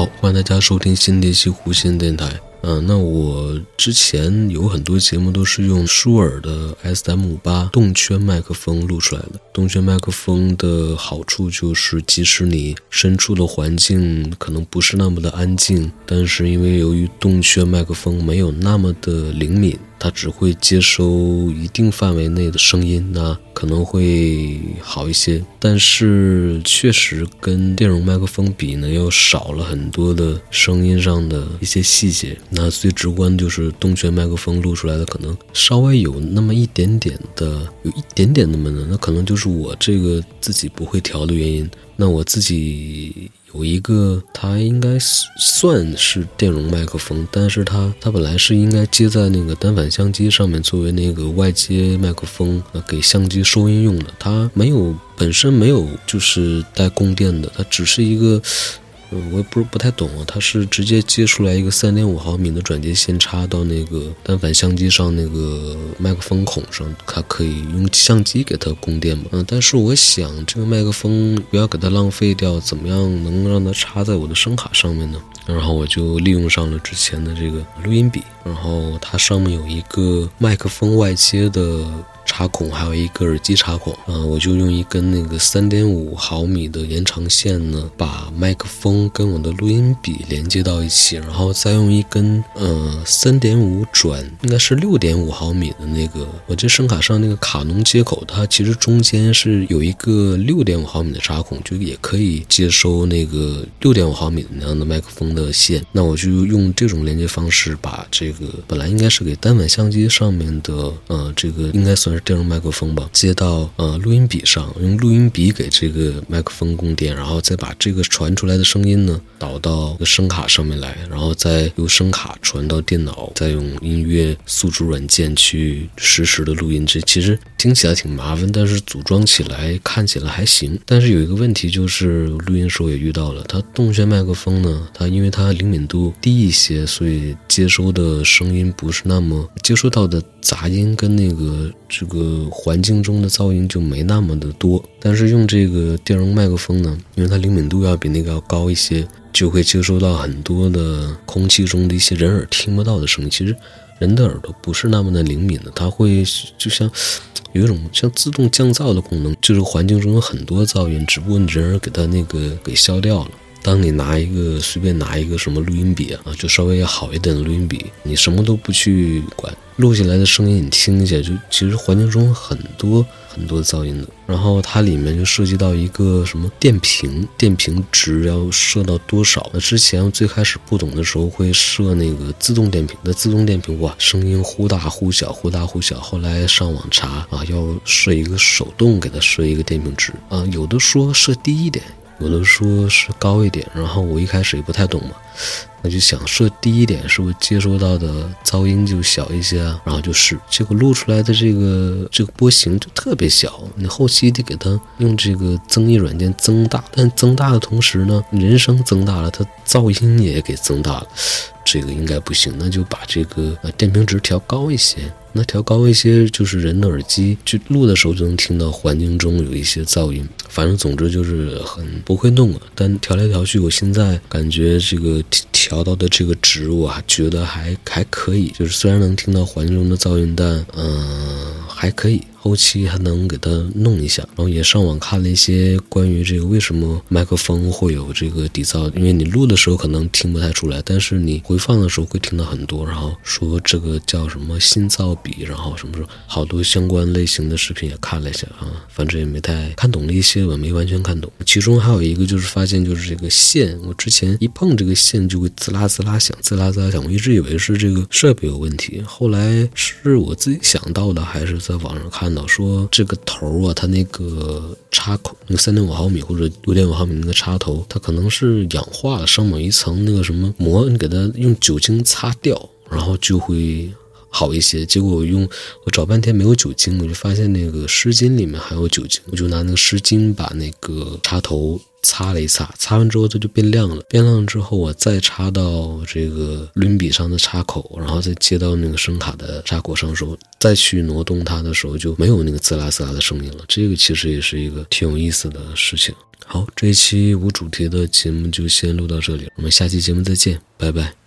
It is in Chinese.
好欢迎大家收听新电西湖新电台。嗯，那我之前有很多节目都是用舒尔的 S M 五八动圈麦克风录出来的。动圈麦克风的好处就是，即使你身处的环境可能不是那么的安静，但是因为由于动圈麦克风没有那么的灵敏。它只会接收一定范围内的声音，那可能会好一些。但是确实跟电容麦克风比呢，又少了很多的声音上的一些细节。那最直观就是动圈麦克风录出来的可能稍微有那么一点点的，有一点点那么的，那可能就是我这个自己不会调的原因。那我自己。有一个，它应该算是电容麦克风，但是它它本来是应该接在那个单反相机上面，作为那个外接麦克风，呃，给相机收音用的。它没有本身没有就是带供电的，它只是一个。我也不是不太懂啊，它是直接接出来一个三点五毫米的转接线，插到那个单反相机上那个麦克风孔上，它可以用相机给它供电嘛？嗯，但是我想这个麦克风不要给它浪费掉，怎么样能让它插在我的声卡上面呢？然后我就利用上了之前的这个录音笔，然后它上面有一个麦克风外接的。插孔还有一个耳机插孔，嗯，我就用一根那个三点五毫米的延长线呢，把麦克风跟我的录音笔连接到一起，然后再用一根呃三点五转应该是六点五毫米的那个，我这声卡上那个卡农接口，它其实中间是有一个六点五毫米的插孔，就也可以接收那个六点五毫米的那样的麦克风的线。那我就用这种连接方式，把这个本来应该是给单反相机上面的，呃，这个应该算是。电容麦克风吧，接到呃录音笔上，用录音笔给这个麦克风供电，然后再把这个传出来的声音呢导到声卡上面来，然后再由声卡传到电脑，再用音乐宿主软件去实时的录音。这其实听起来挺麻烦，但是组装起来看起来还行。但是有一个问题就是录音时候也遇到了，它动圈麦克风呢，它因为它灵敏度低一些，所以接收的声音不是那么接收到的杂音跟那个这。个环境中的噪音就没那么的多，但是用这个电容麦克风呢，因为它灵敏度要比那个要高一些，就会接收到很多的空气中的一些人耳听不到的声音。其实人的耳朵不是那么的灵敏的，它会就像有一种像自动降噪的功能，就是环境中有很多噪音，只不过你人耳给它那个给消掉了。当你拿一个随便拿一个什么录音笔啊，就稍微要好一点的录音笔，你什么都不去管。录下来的声音，你听一下，就其实环境中很多很多噪音的。然后它里面就涉及到一个什么电瓶，电瓶值要设到多少？那之前最开始不懂的时候会设那个自动电瓶，那自动电瓶哇，声音忽大忽小，忽大忽小。后来上网查啊，要设一个手动给它设一个电瓶值啊，有的说设低一点。有的说是高一点，然后我一开始也不太懂嘛，我就想设低一点，是不是接收到的噪音就小一些啊？然后就试，结果录出来的这个这个波形就特别小，你后期得给它用这个增益软件增大，但增大的同时呢，人声增大了，它噪音也给增大了，这个应该不行，那就把这个呃电平值调高一些。那调高一些，就是人的耳机去录的时候就能听到环境中有一些噪音。反正总之就是很不会弄啊。但调来调去，我现在感觉这个调到的这个值，我还觉得还还可以。就是虽然能听到环境中的噪音，但嗯还可以。后期还能给它弄一下，然后也上网看了一些关于这个为什么麦克风会有这个底噪，因为你录的时候可能听不太出来，但是你回放的时候会听到很多。然后说这个叫什么心噪比，然后什么时候好多相关类型的视频也看了一下啊，反正也没太看懂了一些吧，没完全看懂。其中还有一个就是发现就是这个线，我之前一碰这个线就会滋啦滋啦响，滋啦滋啦响，我一直以为是这个设备有问题，后来是我自己想到的，还是在网上看。说这个头啊，它那个插口，那个三点五毫米或者六点五毫米那个插头，它可能是氧化了，上某一层那个什么膜，你给它用酒精擦掉，然后就会好一些。结果我用我找半天没有酒精，我就发现那个湿巾里面还有酒精，我就拿那个湿巾把那个插头擦了一擦，擦完之后它就变亮了。变亮之后，我再插到这个录音笔上的插口，然后再接到那个声卡的插口上时候，再去挪动它的时候，就没有那个滋啦滋啦的声音了。这个其实也是一个挺有意思的事情。好，这一期无主题的节目就先录到这里，我们下期节目再见，拜拜。